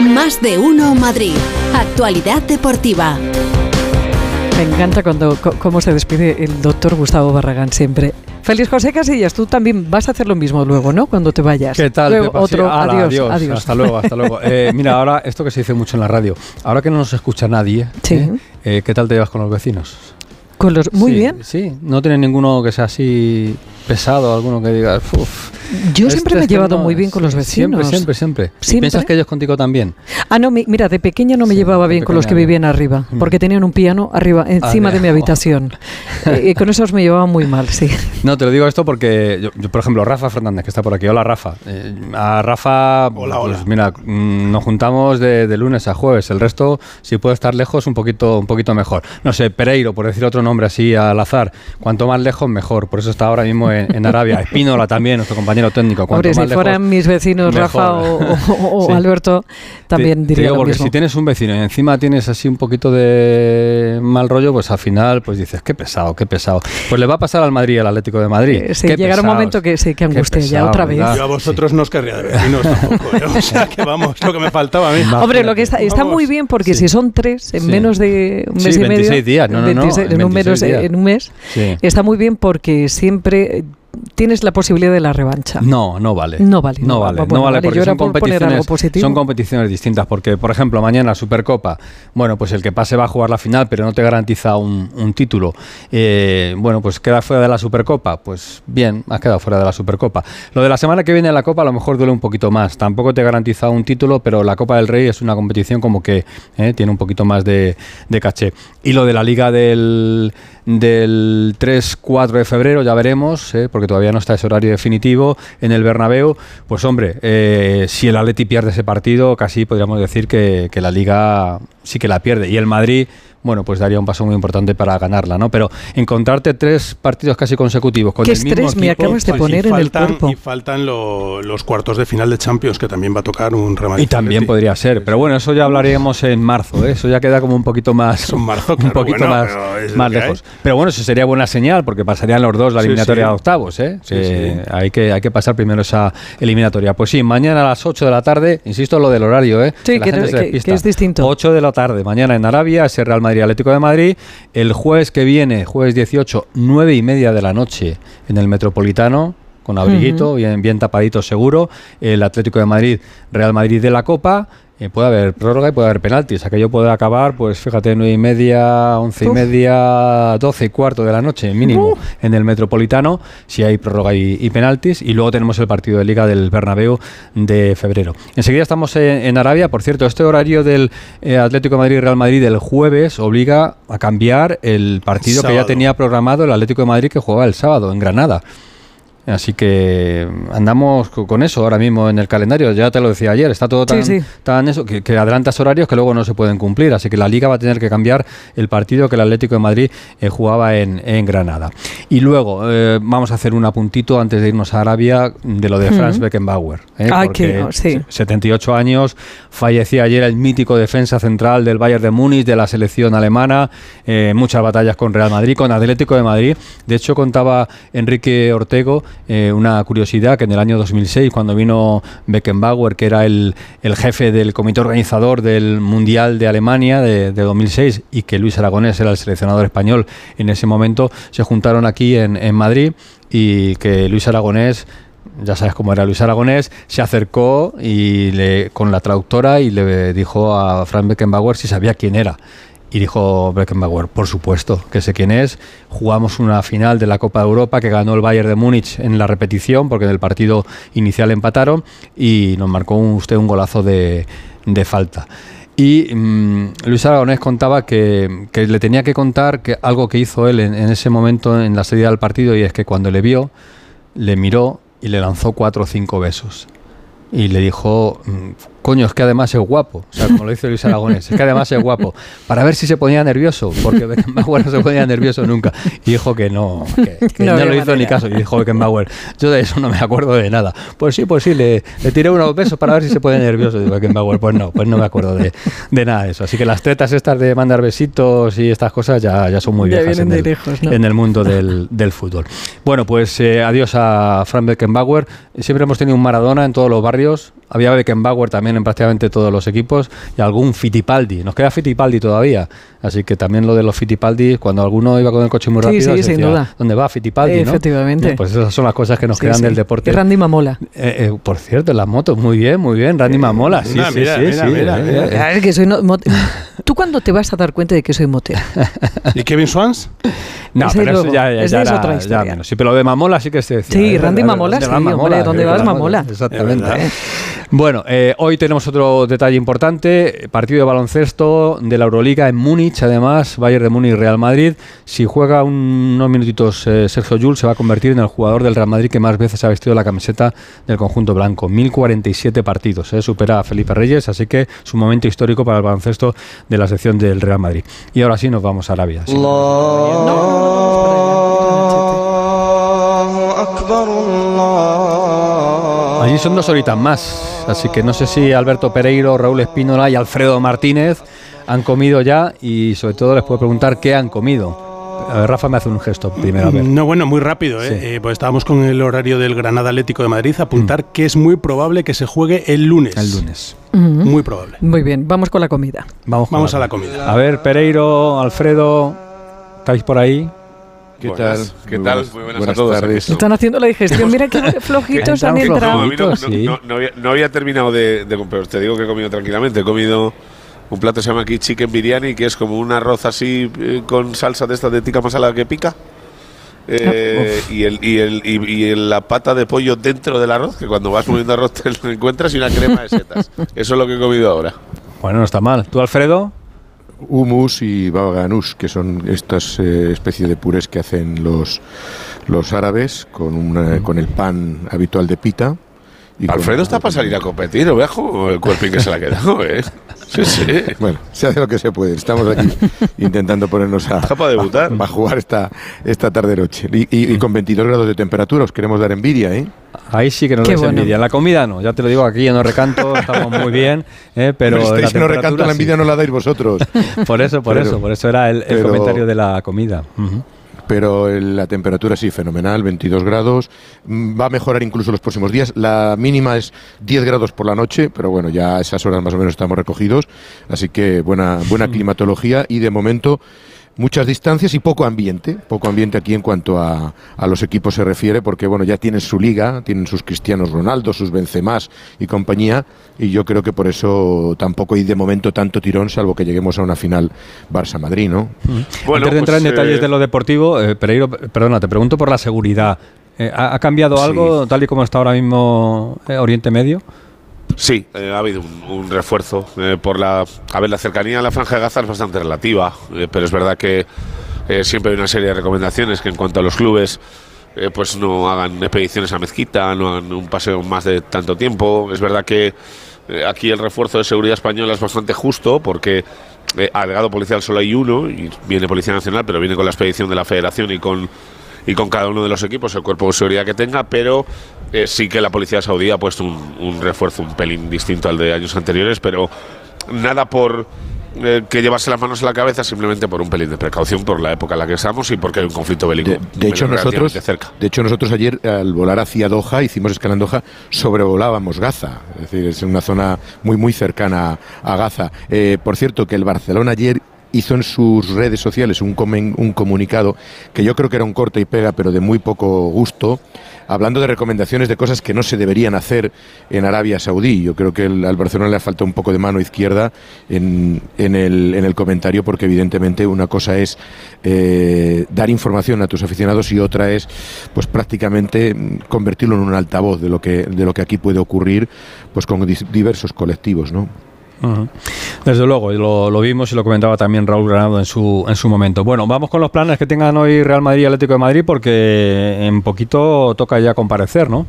Más de uno Madrid. Actualidad deportiva. Me encanta cuando cómo se despide el doctor Gustavo Barragán siempre. Feliz José Casillas, tú también vas a hacer lo mismo luego, ¿no? Cuando te vayas. ¿Qué tal? Luego, otro, adiós, adiós, Hasta luego, hasta luego. Eh, mira, ahora esto que se dice mucho en la radio, ahora que no nos escucha nadie, ¿eh? Eh, ¿qué tal te llevas con los vecinos? Con los, muy bien. Sí, no tienes ninguno que sea así pesado, alguno que diga, uff. Yo siempre me he llevado muy bien con los vecinos. Siempre, siempre, siempre. ¿Piensas que ellos contigo también? Ah, no, mira, de pequeña no me llevaba bien con los que vivían arriba, porque tenían un piano arriba, encima de mi habitación. y con esos me llevaba muy mal, sí. No, te lo digo esto porque, yo, por ejemplo, Rafa Fernández, que está por aquí. Hola, Rafa. Eh, a Rafa, hola, pues mira, mm, nos juntamos de, lunes a jueves. El resto, si puede estar lejos, un poquito, un poquito mejor. No sé, Pereiro, por decir otro nombre así al azar. Cuanto más lejos, mejor. Por eso está ahora mismo en, Arabia. Espínola también, nuestro compañero técnico. Hombre, si fueran mis vecinos Rafa o, Alberto, también diría digo, porque si tienes un vecino y encima tienes así un poquito de mal rollo, pues al final pues dices, qué pesado, qué pesado. Pues le va a pasar al Madrid, al Atlético de Madrid. Eh, sí, llegará un momento que sí, que angustia ya otra vez. Yo a vosotros no os querría de vecinos tampoco. ¿eh? O sea, que vamos, lo que me faltaba a mí. Hombre, lo que está, está muy bien porque si son tres en menos de un mes y medio. 26 días, no, no, no. en, un mes, en un mes. Está muy bien porque siempre tienes la posibilidad de la revancha. No, no vale. No vale. No, vale, no vale porque son competiciones, son competiciones distintas. Porque, por ejemplo, mañana Supercopa, bueno, pues el que pase va a jugar la final, pero no te garantiza un, título. Eh, bueno, pues queda fuera de la Supercopa. Pues bien, has quedado fuera de la Supercopa. Lo de la semana que viene la Copa a lo mejor duele un poquito más. Tampoco te garantiza un título, pero la Copa del Rey es una competición como que eh, tiene un poquito más de, de caché. Y lo de la Liga del del 3-4 de febrero, ya veremos, ¿eh? porque todavía no está ese horario definitivo en el Bernabéu, pues hombre, eh, si el Atleti pierde ese partido, casi podríamos decir que, que la Liga sí que la pierde. Y el Madrid bueno, pues daría un paso muy importante para ganarla, ¿no? Pero encontrarte tres partidos casi consecutivos con ¿Qué el mismo estrés me acabas de poner en el cuerpo? Y faltan los cuartos de final de Champions, que también va a tocar un Real Y también podría ser, pero bueno, eso ya hablaríamos en marzo, ¿eh? eso ya queda como un poquito más... un marzo, un poquito más, más lejos. Pero bueno, eso sería buena señal, porque pasarían los dos la eliminatoria de octavos, ¿eh? hay, que, hay que pasar primero esa eliminatoria. Pues sí, mañana a las 8 de la tarde, insisto lo del horario, ¿eh? Sí, que, que, es distinto. 8 de la tarde, mañana en Arabia, ese Real Madrid Atlético de Madrid. El jueves que viene, jueves 18, 9 y media de la noche en el Metropolitano, con abriguito, bien, bien tapadito seguro. El Atlético de Madrid, Real Madrid de la Copa. Eh, puede haber prórroga y puede haber penaltis. Aquello puede acabar, pues fíjate, nueve y media, once y media, doce y cuarto de la noche, mínimo, en el Metropolitano, si hay prórroga y, penaltis. Y luego tenemos el partido de Liga del Bernabéu de febrero. Enseguida estamos en, Arabia. Por cierto, este horario del eh, Atlético de Madrid-Real Madrid del jueves obliga a cambiar el partido que ya tenía programado el Atlético de Madrid que jugaba el sábado en Granada. Así que andamos con eso ahora mismo en el calendario. Ya te lo decía ayer, está todo tan, eso que, adelantas horarios que luego no se pueden cumplir. Así que la Liga va a tener que cambiar el partido que el Atlético de Madrid eh, jugaba en, Granada. Y luego eh, vamos a hacer un apuntito antes de irnos a Arabia de lo de Franz Beckenbauer. ¿eh? porque 78 años, fallecía ayer el mítico defensa central del Bayern de Múnich, de la selección alemana, muchas batallas con Real Madrid, con Atlético de Madrid. De hecho, contaba Enrique Ortego eh, una curiosidad que en el año 2006, cuando vino Beckenbauer, que era el, jefe del comité organizador del Mundial de Alemania de, 2006 y que Luis Aragonés era el seleccionador español en ese momento, se juntaron aquí en, Madrid y que Luis Aragonés ya sabes cómo era Luis Aragonés, se acercó y le, con la traductora y le dijo a Frank Beckenbauer si sabía quién era. Y dijo Beckenbauer, por supuesto, que sé quién es. Jugamos una final de la Copa de Europa que ganó el Bayern de Múnich en la repetición, porque en el partido inicial empataron, y nos marcó usted un golazo de, falta. Y mm, Luis Aragonés contaba que, le tenía que contar que algo que hizo él en, en, ese momento en la salida del partido, y es que cuando le vio, le miró y le lanzó cuatro o cinco besos. Y le dijo, mm, coño, es que además es guapo. O sea, como lo dice Luis Aragonés, es que además es guapo. Para ver si se ponía nervioso, porque Beckenbauer no se ponía nervioso nunca. Y dijo que no, que, no, lo hizo ni caso. Y dijo Beckenbauer, yo de eso no me acuerdo de nada. Pues sí, pues sí, le, le tiré unos besos para ver si se pone nervioso. Dijo Beckenbauer, pues no, pues no me acuerdo de, de, nada de eso. Así que las tetas estas de mandar besitos y estas cosas ya, ya son muy viejas en el, en el, mundo del, del, fútbol. Bueno, pues eh, adiós a Frank Beckenbauer. Siempre hemos tenido un Maradona en todos los barrios había Beckenbauer también en prácticamente todos los equipos y algún Fittipaldi. Nos queda Fittipaldi todavía, así que también lo de los Fittipaldi, cuando alguno iba con el coche muy Sí, rápido, sí, se sin decía, duda. ¿dónde va Fittipaldi? no? Efectivamente. Pues esas son las cosas que nos Sí, quedan sí. del deporte. Y Randy Mamola. Eh, eh, por cierto, las motos, muy bien, muy bien. Randy Mamola, sí, mira, sí, mira, sí, mira, sí, mira, eh, eh. Es que soy no- ¿Tú cuándo te vas a dar cuenta de que soy motero? ¿Y Kevin Swans? No, Ese pero eso ya, ya, ese ya es era- otra ya historia. menos. Sí, pero lo de Mamola sí que se decía. Sí, ¿eh? Randy ¿Dónde Mamola, sí, ¿dónde Sí, vas, Mamola? Exactamente. Bueno, eh, hoy tenemos otro detalle importante, partido de baloncesto de la Euroliga en Múnich, además, Bayern de Múnich, Real Madrid. Si juega un- unos minutitos eh, Sergio Llull, se va a convertir en el jugador del Real Madrid que más veces ha vestido la camiseta del conjunto blanco. 1047 partidos, eh, supera a Felipe Reyes, así que es un momento histórico para el baloncesto de la sección del Real Madrid. Y ahora sí nos vamos a Arabia. Sí. Allí son dos horitas más, así que no sé si Alberto Pereiro, Raúl Espínola y Alfredo Martínez han comido ya y sobre todo les puedo preguntar qué han comido. A ver, Rafa me hace un gesto primero, a ver. No, bueno, muy rápido. ¿eh? Sí. Eh, pues estábamos con el horario del Granada Atlético de Madrid. Apuntar que es muy probable que se juegue el lunes. El lunes. Muy probable. Muy bien, vamos con la comida. Vamos, con Vamos a la comida. A ver, Pereiro, Alfredo, ¿estáis por ahí? ¿Qué Buenas. tal? ¿Qué Muy tal? buenas- Muy buenas a buenas todos. tardes. Están haciendo la digestión. Mira qué flojitos Están han entrado. No, a mí no, no- sí. no- no había, no había terminado de, de comer, pero te digo que he comido tranquilamente. He comido un plato que se llama aquí chicken biryani, que es como un arroz así eh, con salsa de esta de tica masala que pica. Eh, y, el, y, el, y, y el- la pata de pollo dentro del arroz, que cuando vas moviendo arroz te lo encuentras, y una crema de setas. Eso es lo que he comido ahora. Bueno, no está mal. ¿Tú, Alfredo? Humus y baba ganoush, que son estas eh, especies de purés que hacen los, los árabes con, una- con el pan habitual de pita. Y con- Alfredo está para salir a competir, ¿no veas como el cuerpín que se le ha quedado, ¿eh? Sí, sí. Bueno, se hace lo que se puede. Estamos aquí intentando ponernos a, para debutar. a jugar esta, esta tarde-noche. Y, y- y con 22 grados de temperatura os queremos dar envidia, ¿eh? Ahí sí que nos dais bueno. envidia. En la comida no, ya te lo digo aquí en Recanto, estamos muy bien, ¿eh? pero Pero en estáis en la los recanto, la sí. envidia no la dais vosotros. Por eso, por Pero- eso, por eso era el, el pero- comentario de la comida. Ujú. Pero la temperatura sí, fenomenal, 22 grados. Mm, Va a mejorar incluso los próximos días. La mínima es 10 grados por la noche, pero bueno, ya a esas horas más o menos estamos recogidos. Así que buena, buena climatología y de momento muchas distancias y poco ambiente. Poco ambiente aquí en cuanto a, a los equipos se refiere, porque bueno, ya tienen su liga, tienen sus Cristianos Ronaldo, sus Benzemás y compañía. Y yo creo que por eso tampoco hay de momento tanto tirón, salvo que lleguemos a una final Barça-Madrid, ¿no? Bueno, Antes de entrar en pues, detalles eh, de lo deportivo, eh, Pereiro, perdona, te pregunto por la seguridad. Eh, ¿ha, ha cambiado Sí. algo tal y como está ahora mismo eh, Oriente Medio? Sí, eh, ha habido un, un refuerzo eh, por la. A ver, la cercanía a la franja de Gaza es bastante relativa, eh, pero es verdad que eh, siempre hay una serie de recomendaciones que en cuanto a los clubes, pues no hagan expediciones a mezquita, no hagan un paseo más de tanto tiempo. Es verdad que aquí el refuerzo de seguridad española es bastante justo porque agregado policial solo hay uno y viene Policía Nacional, pero viene con la expedición de la Federación y con y con cada uno de los equipos el cuerpo de seguridad que tenga, pero eh, sí que la policía saudí ha puesto un, un refuerzo un pelín distinto al de años anteriores, pero nada por eh, que llevarse las manos a la cabeza, simplemente por un pelín de precaución por la época en la que estamos y porque hay un conflicto bélico. De, de hecho, nosotros, cerca. de hecho, nosotros ayer al volar hacia Doha, hicimos escala en Doha, sobrevolábamos Gaza. Es decir, es una zona muy, muy cercana a Gaza. Eh, por cierto, que el Barcelona ayer hizo en sus redes sociales un, comunicado que yo creo que era un corte y pega, pero de muy poco gusto, hablando de recomendaciones de cosas que no se deberían hacer en Arabia Saudí. Yo creo que al Barcelona le falta un poco de mano izquierda en, el, en el comentario, porque evidentemente una cosa es eh, dar información a tus aficionados y otra es, pues prácticamente convertirlo en un altavoz de lo que de lo que aquí puede ocurrir, pues con diversos colectivos, ¿no? Desde luego, lo, lo vimos y lo comentaba también Raúl Granado en su, en su momento. Bueno, vamos con los planes que tengan hoy Real Madrid y Atlético de Madrid porque en poquito toca ya comparecer, ¿no?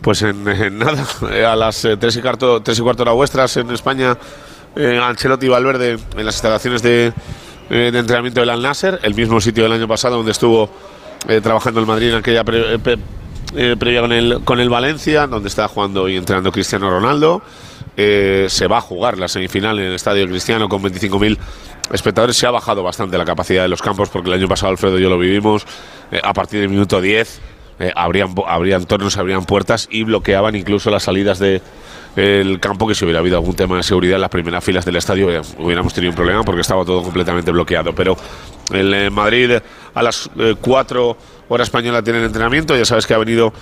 Pues en, en nada, eh, a las eh, tres y, cuarto, tres y cuarto hora vuestras en España, eh, Ancelotti y Valverde en las instalaciones de, eh, de entrenamiento del Al Nasser, el mismo sitio del año pasado donde estuvo eh, trabajando el Madrid en aquella pre- eh, pre- eh, previa con el, con el Valencia, donde está jugando y entrenando Cristiano Ronaldo. Eh, se va a jugar la semifinal en el Estadio Cristiano con 25.000 espectadores. Se ha bajado bastante la capacidad de los campos porque el año pasado, Alfredo y yo lo vivimos. eh, a partir del minuto 10 eh, abrían, abrían tornos, abrían puertas y bloqueaban incluso las salidas de el campo que si hubiera habido algún tema de seguridad en las primeras filas del estadio eh, hubiéramos tenido un problema porque estaba todo completamente bloqueado. Pero en eh, Madrid a las 4 horas española tienen entrenamiento, ya sabes que ha venido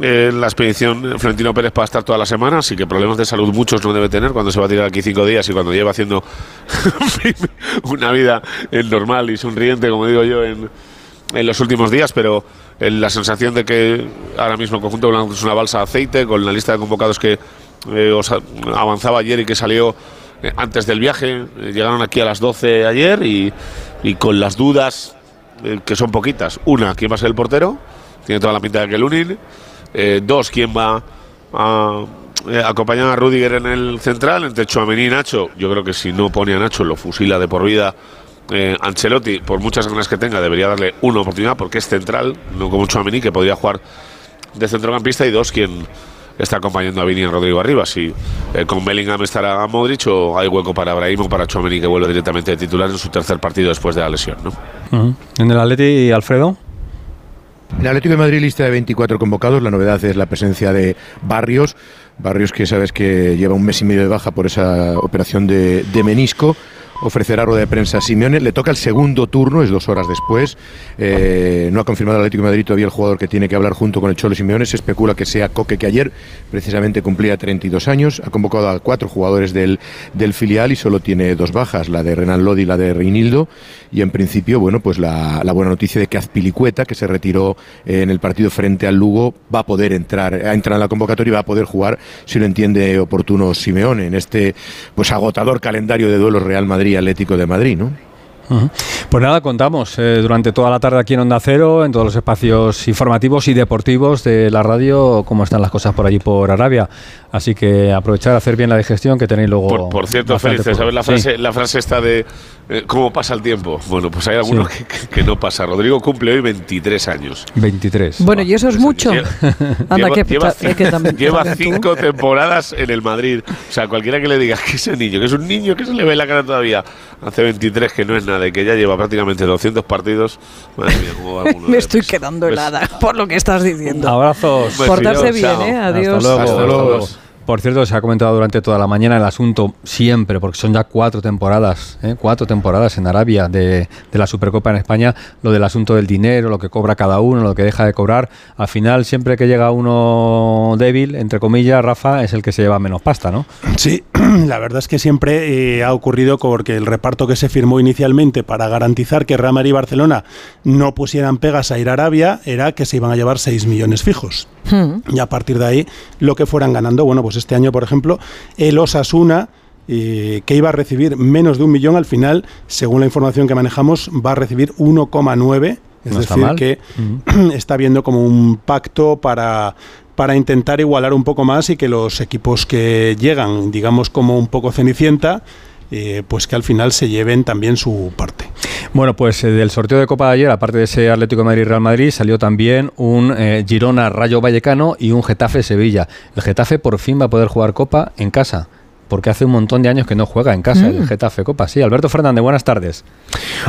en la expedición Florentino Pérez para estar toda la semana, así que problemas de salud muchos no debe tener cuando se va a tirar aquí cinco días y cuando lleva haciendo una vida normal y sonriente, como digo yo, en, en los últimos días, pero la sensación de que ahora mismo el conjunto blanco es una balsa de aceite con la lista de convocados que eh, os avanzaba ayer y que salió eh, antes del viaje. Eh, llegaron aquí a las 12 ayer y, con las dudas, que son poquitas. Una, ¿quién va a ser el portero? Tiene toda la pinta de que Lunin. dos, ¿quién va a acompañar a Rudiger en el central? Entre Chouameni y Nacho. Yo creo que si no pone a Nacho, lo fusila de por vida. Ancelotti, por muchas ganas que tenga, debería darle una oportunidad porque es central, no como Chouameni, que podría jugar de centrocampista. Y dos, quien está acompañando a Vini y Rodrigo arriba. Si eh, con Bellingham estará a Modric o hay hueco para Brahim para Chouameni que vuelve directamente de titular en su tercer partido después de la lesión. ¿no? En el Atleti, Alfredo. El Atlético de Madrid lista de 24 convocados. La novedad es la presencia de Barrios. Barrios que sabes que lleva un mes y medio de baja por esa operación de menisco ofrecerá rueda de prensa a Simeone. Le toca el segundo turno, es dos horas después. Eh, no ha confirmado el Atlético de Madrid todavía el jugador que tiene que hablar junto con el Cholo Simeone. Se especula que sea Coque, que ayer precisamente cumplía 32 años. Ha convocado a cuatro jugadores del, del filial y solo tiene dos bajas, la de Renan Lodi y la de Reinildo. Y en principio, bueno, pues la, buena noticia de que Azpilicueta, que se retiró eh, en el partido frente al Lugo, va a poder entrar, a entrar en la convocatoria y va a poder jugar, si lo entiende oportuno Simeone, en este pues agotador calendario de duelos Real Madrid Atlético de Madrid, ¿no? Pues nada, contamos eh, durante toda la tarde aquí en Onda Cero, en todos los espacios informativos y deportivos de la radio, cómo están las cosas por allí por Arabia. Así que aprovechar a hacer bien la digestión que tenéis luego. Por, cierto, Félix, ¿sabes la frase, la frase esta de cómo pasa el tiempo? Bueno, pues hay algunos que, no pasa. Rodrigo cumple hoy 23 años. 23. Bueno, y eso es mucho. Anda, lleva, lleva, cinco, temporadas en el Madrid. O sea, cualquiera que le diga que es un niño, que es un niño que se le ve la cara todavía, hace 23 que no es nada y que ya lleva prácticamente 200 partidos. Me estoy quedando helada por lo que estás diciendo. Abrazos. Portarse bien, ¿eh? Adiós. Hasta luego. Por cierto, se ha comentado durante toda la mañana el asunto siempre, porque son ya cuatro temporadas, ¿eh? cuatro temporadas en Arabia de, la Supercopa en España, lo del asunto del dinero, lo que cobra cada uno, lo que deja de cobrar. Al final, siempre que llega uno débil, entre comillas, Rafa, es el que se lleva menos pasta, ¿no? Sí, la verdad es que siempre eh, ha ocurrido porque el reparto que se firmó inicialmente para garantizar que Real Madrid y Barcelona no pusieran pegas a ir a Arabia era que se iban a llevar 6 millones fijos. Hmm. Y a partir de ahí, lo que fueran ganando, bueno, pues este año, por ejemplo, el Osasuna, eh, que iba a recibir menos de un millón, al final, según la información que manejamos, va a recibir 1,9. Es decir, que está viendo como un pacto para, para intentar igualar un poco más y que los equipos que llegan, digamos, como un poco cenicienta, eh, pues que al final se lleven también su parte. Bueno, pues eh, del sorteo de Copa de ayer, aparte de ese Atlético de Madrid-Real Madrid, salió también un eh, Girona-Rayo Vallecano y un Getafe-Sevilla. El Getafe por fin va a poder jugar Copa en casa porque hace un montón de años que no juega en casa el mm. Getafe Copa. Sí, Alberto Fernández, buenas tardes.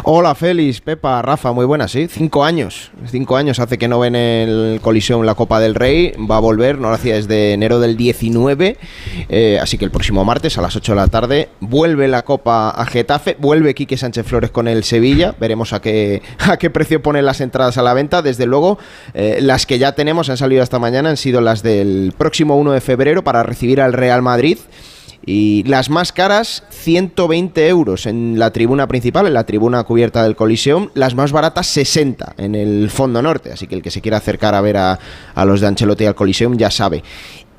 Hola, Félix, Pepa, Rafa, muy buenas, sí. Cinco años. Cinco años hace que no ven el colisión la Copa del Rey. Va a volver, no lo hacía desde enero del 19. Eh, así que el próximo martes a las 8 de la tarde vuelve la Copa a Getafe. Vuelve Quique Sánchez Flores con el Sevilla. Veremos a qué, a qué precio ponen las entradas a la venta. Desde luego, eh, las que ya tenemos, han salido esta mañana, han sido las del próximo 1 de febrero para recibir al Real Madrid. Y las más caras, 120 euros en la tribuna principal, en la tribuna cubierta del Coliseum. Las más baratas, 60 en el fondo norte. Así que el que se quiera acercar a ver a, a los de Ancelotti al Coliseum ya sabe.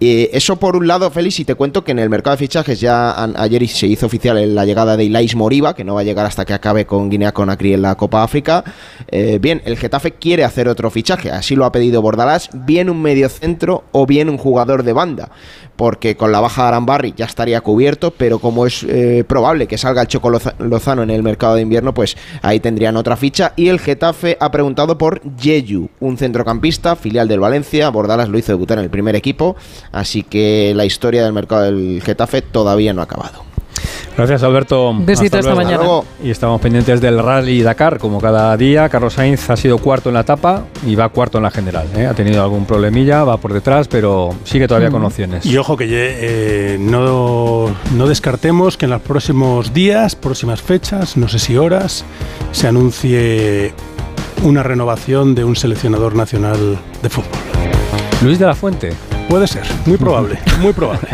Eh, eso por un lado, Félix, y te cuento que en el mercado de fichajes ya ayer se hizo oficial la llegada de Ilais Moriba, que no va a llegar hasta que acabe con Guinea Conakry en la Copa África. Eh, bien, el Getafe quiere hacer otro fichaje, así lo ha pedido Bordalás, bien un medio centro o bien un jugador de banda, porque con la baja de Arambarri ya estaría cubierto, pero como es eh, probable que salga el Choco Lozano en el mercado de invierno, pues ahí tendrían otra ficha. Y el Getafe ha preguntado por Yeyu, un centrocampista, filial del Valencia. Bordalás lo hizo debutar en el primer equipo Así que la historia del mercado del Getafe todavía no ha acabado. Gracias, Alberto. Besito esta mañana. Hasta luego. Y estamos pendientes del Rally Dakar, como cada día. Carlos Sainz ha sido cuarto en la etapa y va cuarto en la general. ¿eh? Ha tenido algún problemilla, va por detrás, pero sigue todavía con opciones. Y ojo que eh, no, no descartemos que en los próximos días, próximas fechas, no sé si horas, se anuncie una renovación de un seleccionador nacional de fútbol. Luis de la Fuente. Puede ser, muy probable, muy probable.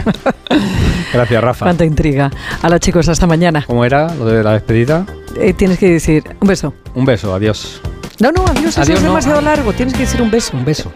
Gracias, Rafa. Cuánta intriga. Hola chicos, hasta mañana. ¿Cómo era lo de la despedida? Eh, tienes que decir un beso. Un beso, adiós. No, no, adiós, eso Adiós, es no. demasiado largo. Tienes que decir un beso. Un beso.